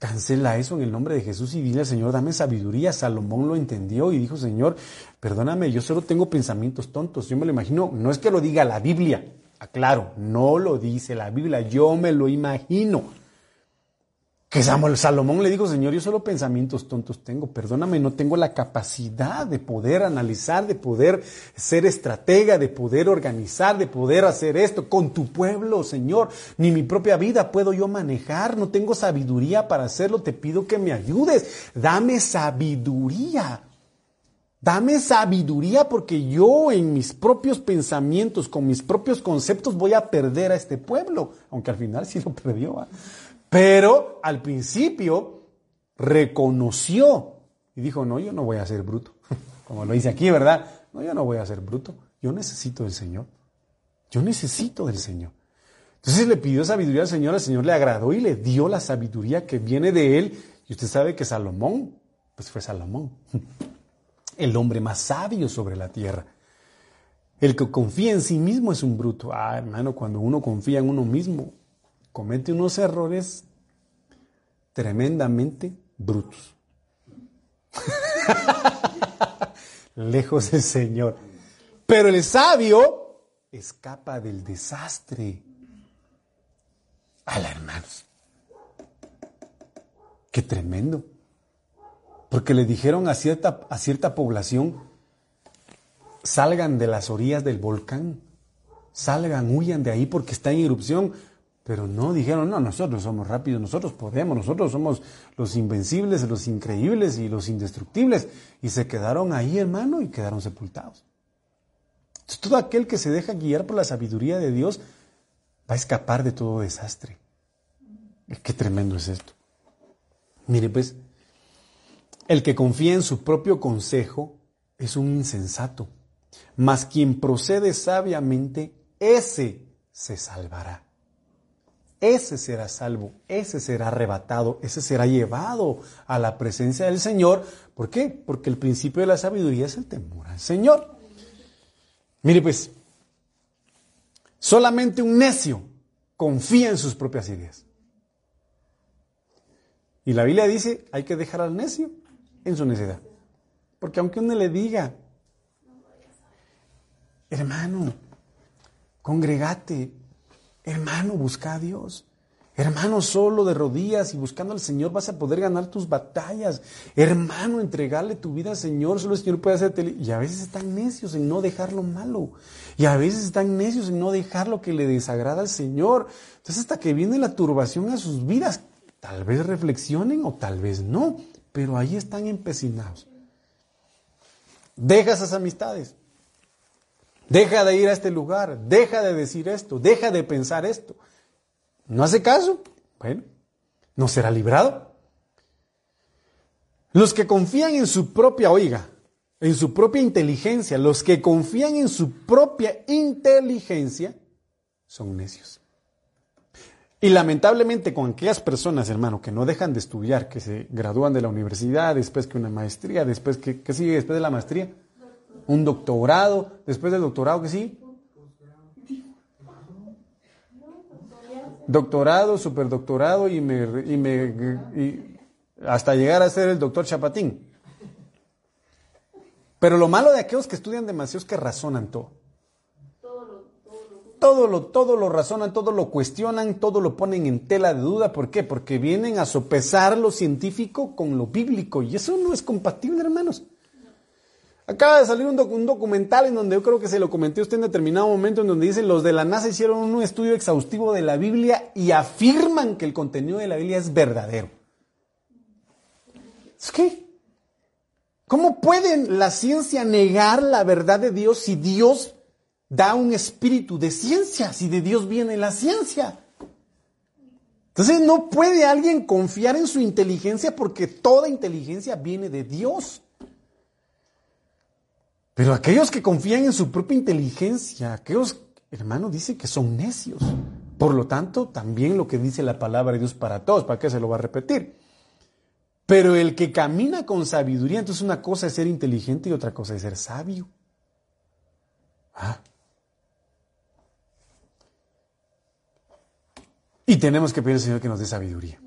Cancela eso en el nombre de Jesús y dile al Señor, dame sabiduría. Salomón lo entendió y dijo, Señor, perdóname, yo solo tengo pensamientos tontos. Yo me lo imagino, no es que lo diga la Biblia, aclaro, no lo dice la Biblia, yo me lo imagino. Que Samuel Salomón le dijo, Señor, yo solo pensamientos tontos tengo, perdóname, no tengo la capacidad de poder analizar, de poder ser estratega, de poder organizar, de poder hacer esto con tu pueblo, Señor. Ni mi propia vida puedo yo manejar, no tengo sabiduría para hacerlo, te pido que me ayudes. Dame sabiduría. Dame sabiduría porque yo en mis propios pensamientos, con mis propios conceptos, voy a perder a este pueblo, aunque al final sí lo perdió. Pero al principio reconoció y dijo, no, yo no voy a ser bruto. Como lo dice aquí, ¿verdad? No, yo no voy a ser bruto. Yo necesito del Señor. Yo necesito del Señor. Entonces le pidió sabiduría al Señor, el Señor le agradó y le dio la sabiduría que viene de él. Y usted sabe que Salomón, pues fue Salomón. el hombre más sabio sobre la tierra. El que confía en sí mismo es un bruto. Ah, hermano, cuando uno confía en uno mismo, comete unos errores tremendamente brutos. Lejos del Señor. Pero el sabio escapa del desastre. Ala, hermanos. Qué tremendo. Porque le dijeron a cierta, a cierta población, salgan de las orillas del volcán, salgan, huyan de ahí porque está en erupción. Pero no, dijeron, no, nosotros somos rápidos, nosotros podemos, nosotros somos los invencibles, los increíbles y los indestructibles. Y se quedaron ahí, hermano, y quedaron sepultados. Entonces, todo aquel que se deja guiar por la sabiduría de Dios va a escapar de todo desastre. Qué tremendo es esto. Mire, pues, el que confía en su propio consejo es un insensato, mas quien procede sabiamente, ese se salvará. Ese será salvo, ese será arrebatado, ese será llevado a la presencia del Señor. ¿Por qué? Porque el principio de la sabiduría es el temor al Señor. Mire pues, solamente un necio confía en sus propias ideas. Y la Biblia dice, hay que dejar al necio en su necedad. Porque aunque uno le diga, hermano, congregate, hermano, busca a Dios. Hermano, solo de rodillas y buscando al Señor vas a poder ganar tus batallas. Hermano, entregarle tu vida al Señor, solo el Señor puede hacerte. Y a veces están necios en no dejar lo malo. Y a veces están necios en no dejar lo que le desagrada al Señor. Entonces, hasta que viene la turbación a sus vidas, Tal vez reflexionen o tal vez no, pero ahí están empecinados. Deja esas amistades. Deja de ir a este lugar, deja de decir esto, deja de pensar esto. ¿No hace caso? Bueno, no será librado. Los que confían en su propia, oiga, en su propia inteligencia, los que confían en su propia inteligencia, son necios. Y lamentablemente con aquellas personas, hermano, que no dejan de estudiar, que se gradúan de la universidad, después que una maestría, después que, ¿qué sigue después de la maestría? Un doctorado, después del doctorado, ¿qué sigue? Doctorado, superdoctorado y, me, y, me, hasta llegar a ser el doctor Chapatín. Pero lo malo de aquellos que estudian demasiado es que razonan todo todo lo, todo lo razonan, todo lo cuestionan, todo lo ponen en tela de duda. ¿Por qué? Porque vienen a sopesar lo científico con lo bíblico y eso no es compatible, hermanos. Acaba de salir un, documental en donde yo creo que se lo comenté a usted en determinado momento, en donde dicen los de la NASA hicieron un estudio exhaustivo de la Biblia y afirman que el contenido de la Biblia es verdadero. ¿Es? ¿Cómo puede la ciencia negar la verdad de Dios si Dios da un espíritu de ciencia, si de Dios viene la ciencia. Entonces no puede alguien confiar en su inteligencia porque toda inteligencia viene de Dios. Pero aquellos que confían en su propia inteligencia, aquellos, hermano, dice que son necios. Por lo tanto, también lo que dice la palabra de Dios para todos, ¿para qué se lo va a repetir? Pero el que camina con sabiduría, entonces una cosa es ser inteligente y otra cosa es ser sabio. Ah, Y tenemos que pedir al Señor que nos dé sabiduría.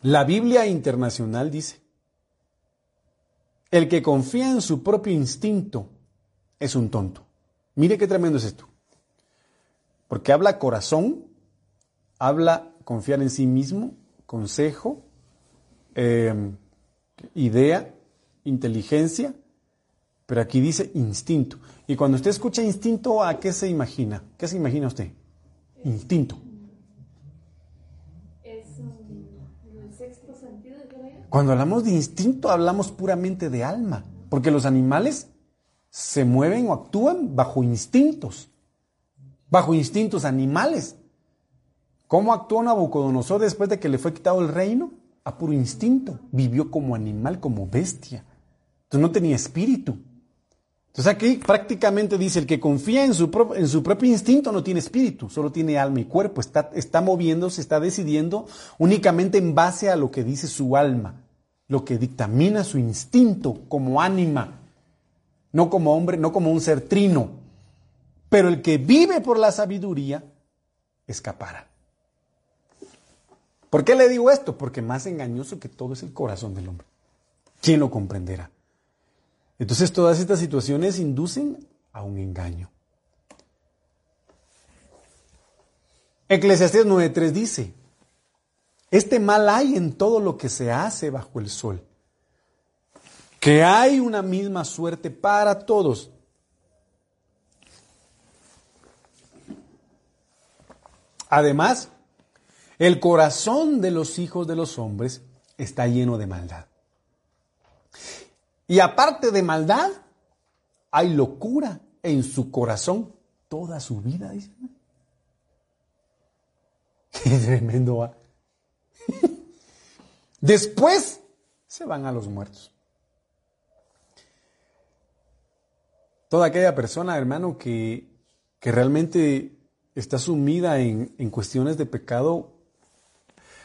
La Biblia internacional dice, el que confía en su propio instinto es un tonto. Mire qué tremendo es esto. Porque habla corazón, habla confiar en sí mismo, consejo, em, idea, inteligencia, pero aquí dice instinto. Y cuando usted escucha instinto, ¿a qué se imagina? ¿Qué se imagina usted? Instinto. Cuando hablamos de instinto, hablamos puramente de alma, porque los animales se mueven o actúan bajo instintos, bajo instintos animales. ¿Cómo actuó Nabucodonosor después de que le fue quitado el reino? A puro instinto. Vivió como animal, como bestia. Entonces no tenía espíritu. Entonces aquí prácticamente dice, el que confía en su, propio instinto no tiene espíritu, solo tiene alma y cuerpo, está, está moviéndose, está decidiendo únicamente en base a lo que dice su alma, lo que dictamina su instinto como ánima, no como hombre, no como un ser trino. Pero el que vive por la sabiduría escapará. ¿Por qué le digo esto? Porque más engañoso que todo es el corazón del hombre. ¿Quién lo comprenderá? Entonces todas estas situaciones inducen a un engaño. Eclesiastés 9.3 dice, este mal hay en todo lo que se hace bajo el sol, que hay una misma suerte para todos. Además, el corazón de los hijos de los hombres está lleno de maldad. Y aparte de maldad, hay locura en su corazón toda su vida, dice. Qué tremendo va. Después se van a los muertos. Toda aquella persona, hermano, que, que realmente está sumida en, en cuestiones de pecado,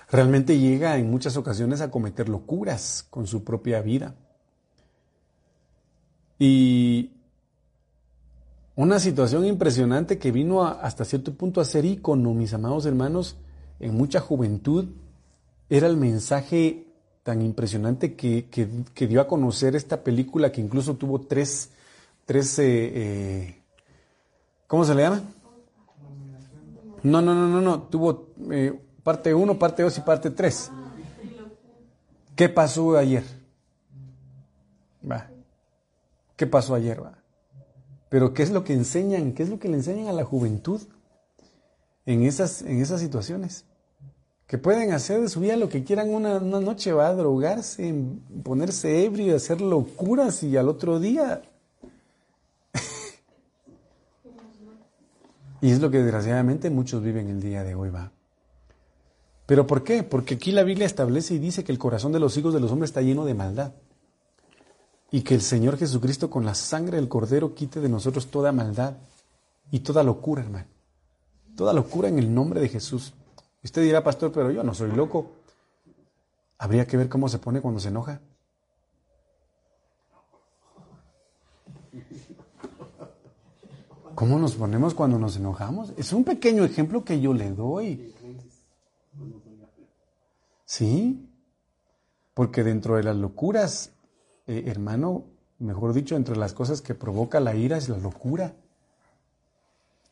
realmente llega en muchas ocasiones a cometer locuras con su propia vida. Y una situación impresionante que vino hasta cierto punto a ser ícono, mis amados hermanos, en mucha juventud, era el mensaje tan impresionante que, dio a conocer esta película que incluso tuvo tres, tres eh, eh, ¿cómo se le llama? No, no, no, no, no, tuvo eh, parte 1, parte 2 y parte 3. ¿Qué pasó ayer? Va. ¿Qué pasó ayer? Va? Pero ¿qué es lo que enseñan? ¿Qué es lo que le enseñan a la juventud en esas, en esas situaciones? Que pueden hacer de su vida lo que quieran una, noche, va a drogarse, ponerse ebrio, hacer locuras y al otro día... y es lo que desgraciadamente muchos viven el día de hoy, va. ¿Pero por qué? Porque aquí la Biblia establece y dice que el corazón de los hijos de los hombres está lleno de maldad y que el Señor Jesucristo con la sangre del Cordero quite de nosotros toda maldad y toda locura, hermano. Toda locura en el nombre de Jesús. Usted dirá, pastor, pero yo no soy loco. Habría que ver cómo se pone cuando se enoja. ¿Cómo nos ponemos cuando nos enojamos? Es un pequeño ejemplo que yo le doy. Sí, porque dentro de las locuras eh, hermano, mejor dicho, entre las cosas que provoca la ira es la locura.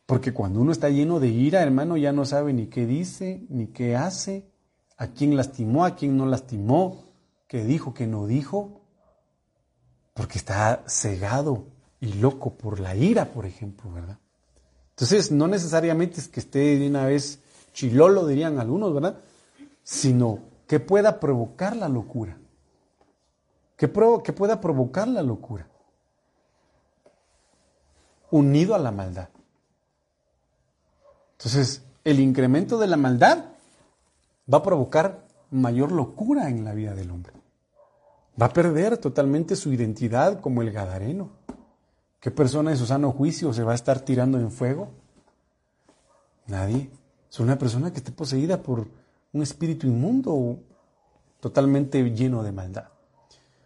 Porque cuando uno está lleno de ira, hermano, ya no sabe ni qué dice, ni qué hace, a quién lastimó, a quién no lastimó, qué dijo, qué no dijo, porque está cegado y loco por la ira, por ejemplo, ¿verdad? Entonces, no necesariamente es que esté de una vez chilolo, dirían algunos, ¿verdad? Sino que pueda provocar la locura que, pueda provocar la locura, unido a la maldad. Entonces, el incremento de la maldad va a provocar mayor locura en la vida del hombre. Va a perder totalmente su identidad como el Gadareno. ¿Qué persona en su sano juicio se va a estar tirando en fuego? Nadie. Es una persona que esté poseída por un espíritu inmundo, totalmente lleno de maldad.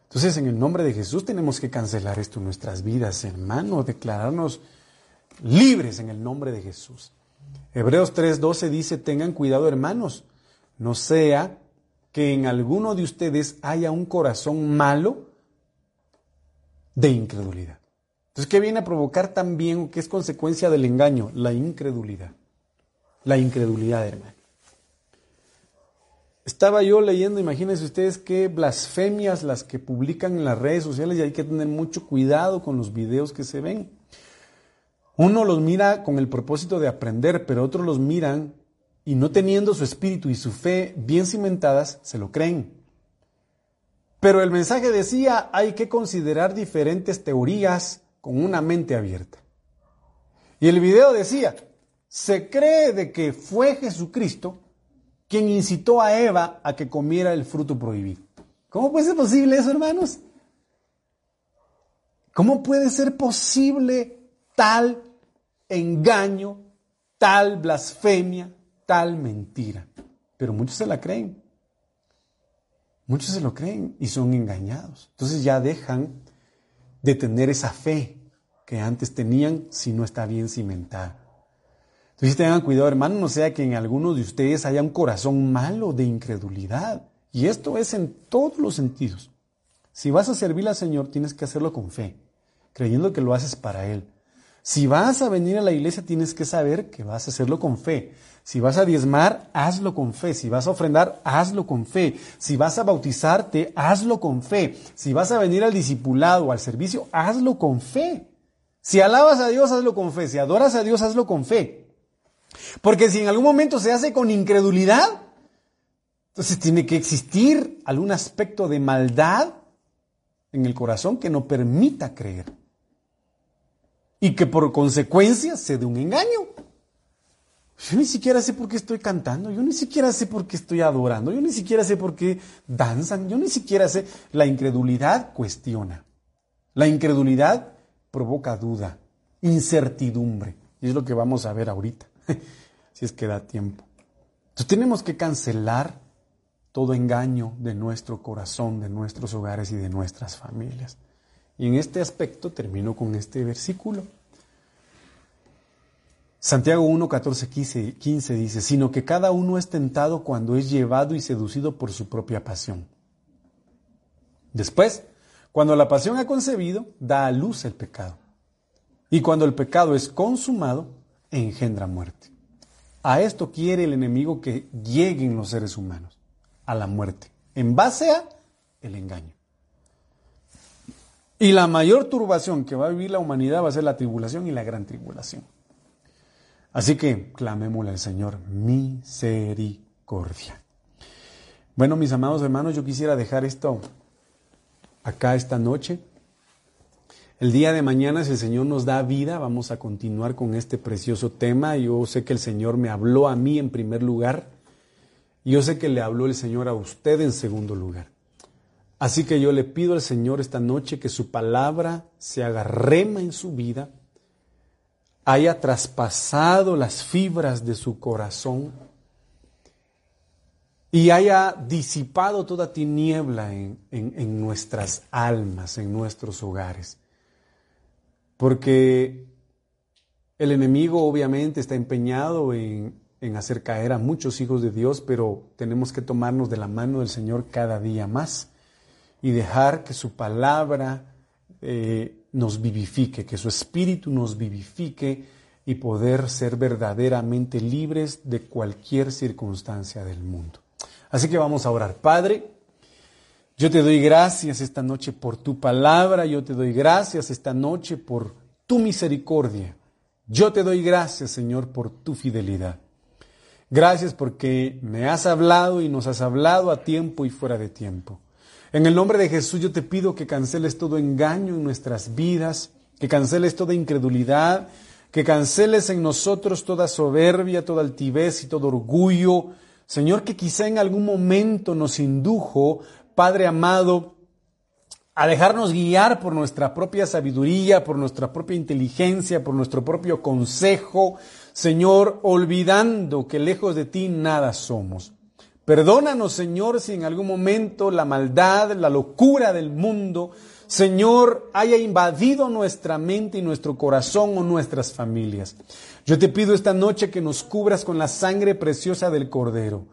Entonces, en el nombre de Jesús tenemos que cancelar esto en nuestras vidas, hermanos, declararnos libres en el nombre de Jesús. Hebreos 3:12 dice, tengan cuidado, hermanos, no sea que en alguno de ustedes haya un corazón malo de incredulidad. Entonces, ¿qué viene a provocar también o qué es consecuencia del engaño? La incredulidad. La incredulidad, hermano. Estaba yo leyendo, imagínense ustedes qué blasfemias las que publican en las redes sociales y hay que tener mucho cuidado con los videos que se ven. Uno los mira con el propósito de aprender, pero otros los miran y no teniendo su espíritu y su fe bien cimentadas, se lo creen. Pero el mensaje decía, hay que considerar diferentes teorías con una mente abierta. Y el video decía, se cree de que fue Jesucristo quien incitó a Eva a que comiera el fruto prohibido. ¿Cómo puede ser posible eso, hermanos? ¿Cómo puede ser posible tal engaño, tal blasfemia, tal mentira? Pero muchos se la creen. Muchos se lo creen y son engañados. Entonces ya dejan de tener esa fe que antes tenían si no está bien cimentada. Entonces tengan cuidado, hermano, no sea que en algunos de ustedes haya un corazón malo de incredulidad. Y esto es en todos los sentidos. Si vas a servir al Señor, tienes que hacerlo con fe, creyendo que lo haces para Él. Si vas a venir a la iglesia, tienes que saber que vas a hacerlo con fe. Si vas a diezmar, hazlo con fe. Si vas a ofrendar, hazlo con fe. Si vas a bautizarte, hazlo con fe. Si vas a venir al discipulado o al servicio, hazlo con fe. Si alabas a Dios, hazlo con fe. Si adoras a Dios, hazlo con fe. Porque si en algún momento se hace con incredulidad, entonces tiene que existir algún aspecto de maldad en el corazón que no permita creer y que por consecuencia se dé un engaño. Yo ni siquiera sé por qué estoy cantando, yo ni siquiera sé por qué estoy adorando, yo ni siquiera sé por qué danzan, yo ni siquiera sé. La incredulidad cuestiona. La incredulidad provoca duda, incertidumbre. Y es lo que vamos a ver ahorita, si es que da tiempo. Entonces tenemos que cancelar todo engaño de nuestro corazón, de nuestros hogares y de nuestras familias. Y en este aspecto termino con este versículo. Santiago 1, 14, 15, dice, sino que cada uno es tentado cuando es llevado y seducido por su propia pasión. Después, cuando la pasión ha concebido, da a luz el pecado. Y cuando el pecado es consumado, engendra muerte. A esto quiere el enemigo que lleguen los seres humanos, a la muerte, en base a el engaño. Y la mayor turbación que va a vivir la humanidad va a ser la tribulación y la gran tribulación. Así que clamémosle al Señor misericordia. Bueno, mis amados hermanos, yo quisiera dejar esto acá esta noche. El día de mañana, si el Señor nos da vida, vamos a continuar con este precioso tema. Yo sé que el Señor me habló a mí en primer lugar. Yo sé que le habló el Señor a usted en segundo lugar. Así que yo le pido al Señor esta noche que su palabra se haga rema en su vida, haya traspasado las fibras de su corazón y haya disipado toda tiniebla en, en nuestras almas, en nuestros hogares. Porque el enemigo obviamente está empeñado en, en hacer caer a muchos hijos de Dios, pero tenemos que tomarnos de la mano del Señor cada día más y dejar que su palabra eh, nos vivifique, que su espíritu nos vivifique y poder ser verdaderamente libres de cualquier circunstancia del mundo. Así que vamos a orar. Padre, yo te doy gracias esta noche por tu palabra, yo te doy gracias esta noche por tu misericordia. Yo te doy gracias, Señor, por tu fidelidad. Gracias porque me has hablado y nos has hablado a tiempo y fuera de tiempo. En el nombre de Jesús yo te pido que canceles todo engaño en nuestras vidas, que canceles toda incredulidad, que canceles en nosotros toda soberbia, toda altivez y todo orgullo. Señor, que quizá en algún momento nos indujo, Padre amado, a dejarnos guiar por nuestra propia sabiduría, por nuestra propia inteligencia, por nuestro propio consejo, Señor, olvidando que lejos de ti nada somos. Perdónanos, Señor, si en algún momento la maldad, la locura del mundo, Señor, haya invadido nuestra mente y nuestro corazón o nuestras familias. Yo te pido esta noche que nos cubras con la sangre preciosa del Cordero.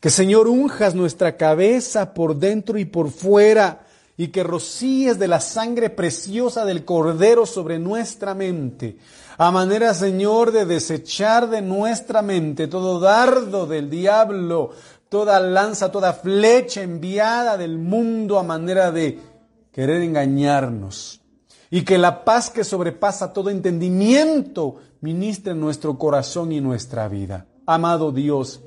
Que, Señor, unjas nuestra cabeza por dentro y por fuera y que rocíes de la sangre preciosa del Cordero sobre nuestra mente, a manera, Señor, de desechar de nuestra mente todo dardo del diablo, toda lanza, toda flecha enviada del mundo a manera de querer engañarnos. Y que la paz que sobrepasa todo entendimiento ministre nuestro corazón y nuestra vida. Amado Dios,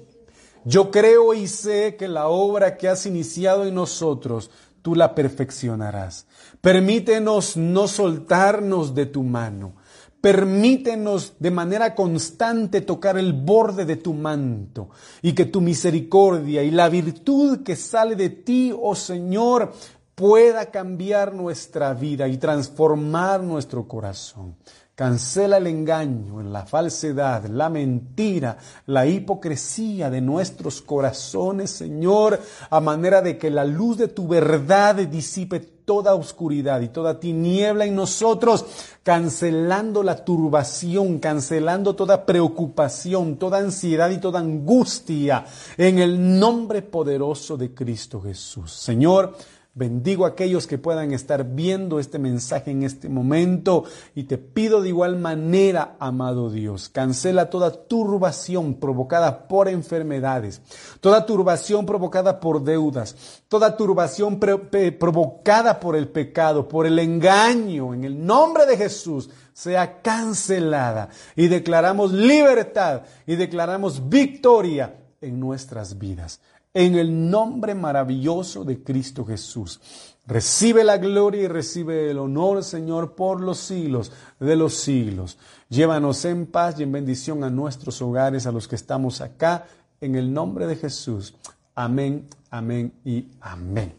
yo creo y sé que la obra que has iniciado en nosotros, tú la perfeccionarás. Permítenos no soltarnos de tu mano. Permítenos de manera constante tocar el borde de tu manto y que tu misericordia y la virtud que sale de ti, oh Señor, pueda cambiar nuestra vida y transformar nuestro corazón. Cancela el engaño, la falsedad, la mentira, la hipocresía de nuestros corazones, Señor, a manera de que la luz de tu verdad disipe toda oscuridad y toda tiniebla en nosotros, cancelando la turbación, cancelando toda preocupación, toda ansiedad y toda angustia, en el nombre poderoso de Cristo Jesús. Señor, Bendigo a aquellos que puedan estar viendo este mensaje en este momento y te pido de igual manera, amado Dios, cancela toda turbación provocada por enfermedades, toda turbación provocada por deudas, toda turbación provocada por el pecado, por el engaño, en el nombre de Jesús sea cancelada. Y declaramos libertad y declaramos victoria en nuestras vidas en el nombre maravilloso de Cristo Jesús. Recibe la gloria y recibe el honor, Señor, por los siglos de los siglos. Llévanos en paz y en bendición a nuestros hogares, a los que estamos acá, en el nombre de Jesús. Amén, amén y amén.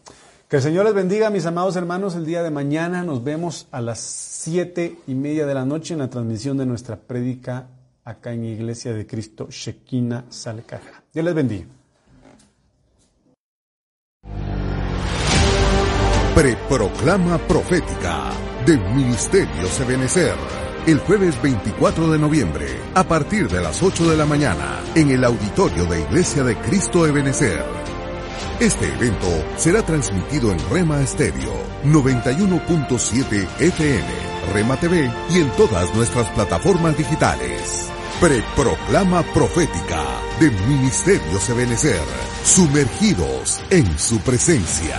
Que el Señor les bendiga, mis amados hermanos. El día de mañana nos vemos a las siete y media de la noche en la transmisión de nuestra prédica acá en Iglesia de Cristo, Shekina Salcaja. Dios les bendiga. Preproclama Profética del Ministerio Sebenecer. El jueves 24 de noviembre, a partir de las 8 de la mañana, en el auditorio de Iglesia de Cristo Ebenecer. Este evento será transmitido en Rema Stereo 91.7 FM, Rema TV y en todas nuestras plataformas digitales. Preproclama Profética del Ministerio Sebenecer, sumergidos en su presencia.